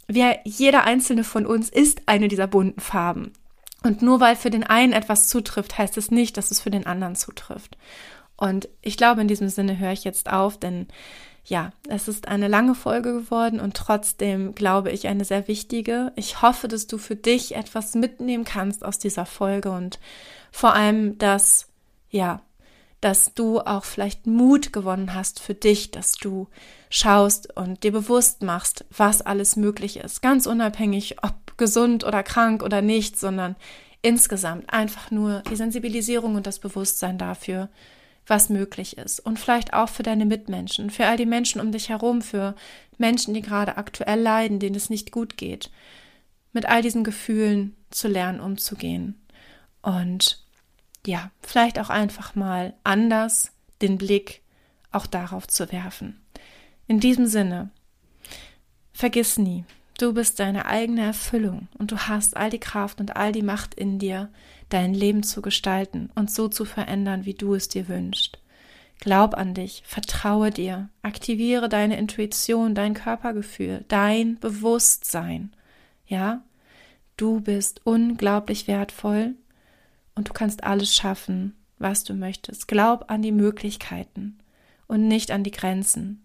wir, jeder einzelne von uns ist eine dieser bunten Farben. Und nur weil für den einen etwas zutrifft, heißt es nicht, dass es für den anderen zutrifft. Und ich glaube, in diesem Sinne höre ich jetzt auf, denn ja, es ist eine lange Folge geworden und trotzdem glaube ich eine sehr wichtige. Ich hoffe, dass du für dich etwas mitnehmen kannst aus dieser Folge und vor allem, dass, ja, dass du auch vielleicht Mut gewonnen hast für dich, dass du schaust und dir bewusst machst, was alles möglich ist. Ganz unabhängig, ob gesund oder krank oder nicht, sondern insgesamt einfach nur die Sensibilisierung und das Bewusstsein dafür, was möglich ist. Und vielleicht auch für deine Mitmenschen, für all die Menschen um dich herum, für Menschen, die gerade aktuell leiden, denen es nicht gut geht. Mit all diesen Gefühlen zu lernen, umzugehen. Und ja, vielleicht auch einfach mal anders den Blick auch darauf zu werfen. In diesem Sinne, vergiss nie, du bist deine eigene Erfüllung und du hast all die Kraft und all die Macht in dir, dein Leben zu gestalten und so zu verändern, wie du es dir wünschst. Glaub an dich, vertraue dir, aktiviere deine Intuition, dein Körpergefühl, dein Bewusstsein. Ja, du bist unglaublich wertvoll und du kannst alles schaffen, was du möchtest. Glaub an die Möglichkeiten und nicht an die Grenzen.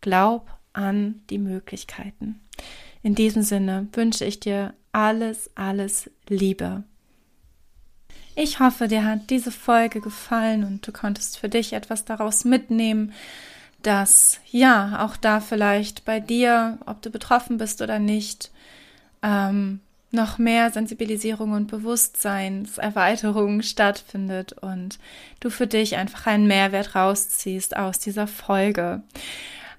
Glaub an die Möglichkeiten. In diesem Sinne wünsche ich dir alles, alles Liebe. Ich hoffe, dir hat diese Folge gefallen und du konntest für dich etwas daraus mitnehmen, dass ja, auch da vielleicht bei dir, ob du betroffen bist oder nicht, ähm, noch mehr Sensibilisierung und Bewusstseinserweiterung stattfindet und du für dich einfach einen Mehrwert rausziehst aus dieser Folge.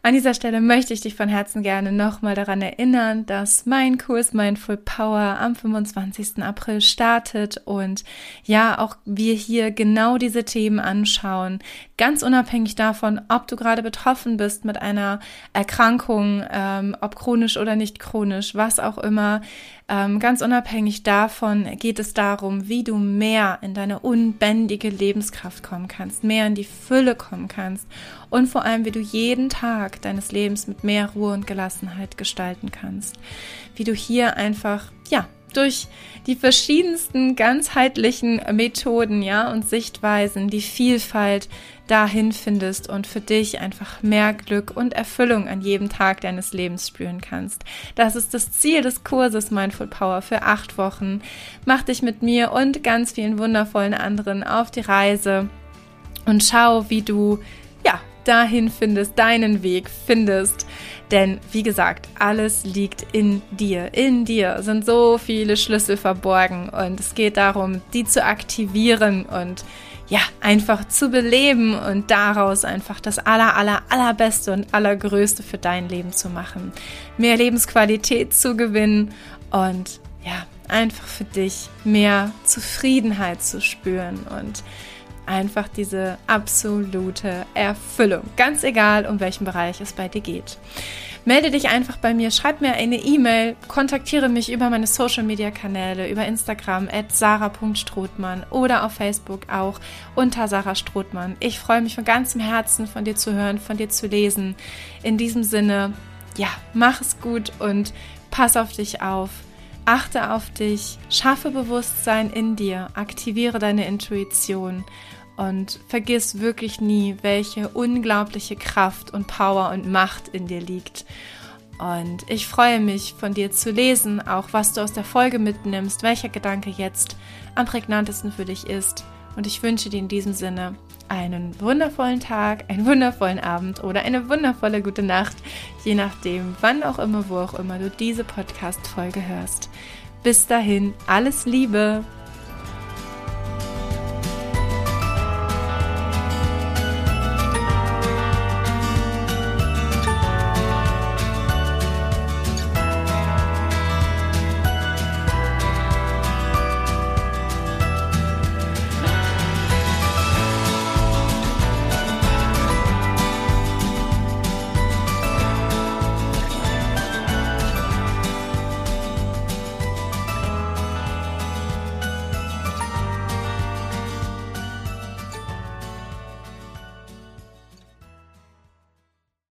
An dieser Stelle möchte ich dich von Herzen gerne nochmal daran erinnern, dass mein Kurs Mindful Power am 25. April startet und ja, auch wir hier genau diese Themen anschauen, ganz unabhängig davon, ob du gerade betroffen bist mit einer Erkrankung, ähm, ob chronisch oder nicht chronisch, was auch immer. Ähm, ganz unabhängig davon geht es darum, wie du mehr in deine unbändige Lebenskraft kommen kannst, mehr in die Fülle kommen kannst und vor allem, wie du jeden Tag deines Lebens mit mehr Ruhe und Gelassenheit gestalten kannst. Wie du hier einfach, ja, durch die verschiedensten ganzheitlichen Methoden, ja, und Sichtweisen, die Vielfalt dahin findest und für dich einfach mehr Glück und Erfüllung an jedem Tag deines Lebens spüren kannst. Das ist das Ziel des Kurses Mindful Power für acht Wochen. Mach dich mit mir und ganz vielen wundervollen anderen auf die Reise und schau, wie du, ja, dahin findest, deinen Weg findest. Denn wie gesagt, alles liegt in dir. In dir sind so viele Schlüssel verborgen und es geht darum, die zu aktivieren und ja, einfach zu beleben und daraus einfach das aller, aller, allerbeste und allergrößte für dein Leben zu machen. Mehr Lebensqualität zu gewinnen und ja, einfach für dich mehr Zufriedenheit zu spüren und einfach diese absolute Erfüllung. Ganz egal, um welchen Bereich es bei dir geht. Melde dich einfach bei mir, schreib mir eine E-Mail, kontaktiere mich über meine Social Media Kanäle, über Instagram at sarah.strothmann oder auf Facebook auch unter Sarah Strothmann. Ich freue mich von ganzem Herzen von dir zu hören, von dir zu lesen. In diesem Sinne, ja, mach es gut und pass auf dich auf. Achte auf dich, schaffe Bewusstsein in dir, aktiviere deine Intuition und vergiss wirklich nie, welche unglaubliche Kraft und Power und Macht in dir liegt. Und ich freue mich, von dir zu lesen, auch was du aus der Folge mitnimmst, welcher Gedanke jetzt am prägnantesten für dich ist. Und ich wünsche dir in diesem Sinne einen wundervollen Tag, einen wundervollen Abend oder eine wundervolle gute Nacht, je nachdem, wann auch immer, wo auch immer du diese Podcast-Folge hörst. Bis dahin, alles Liebe!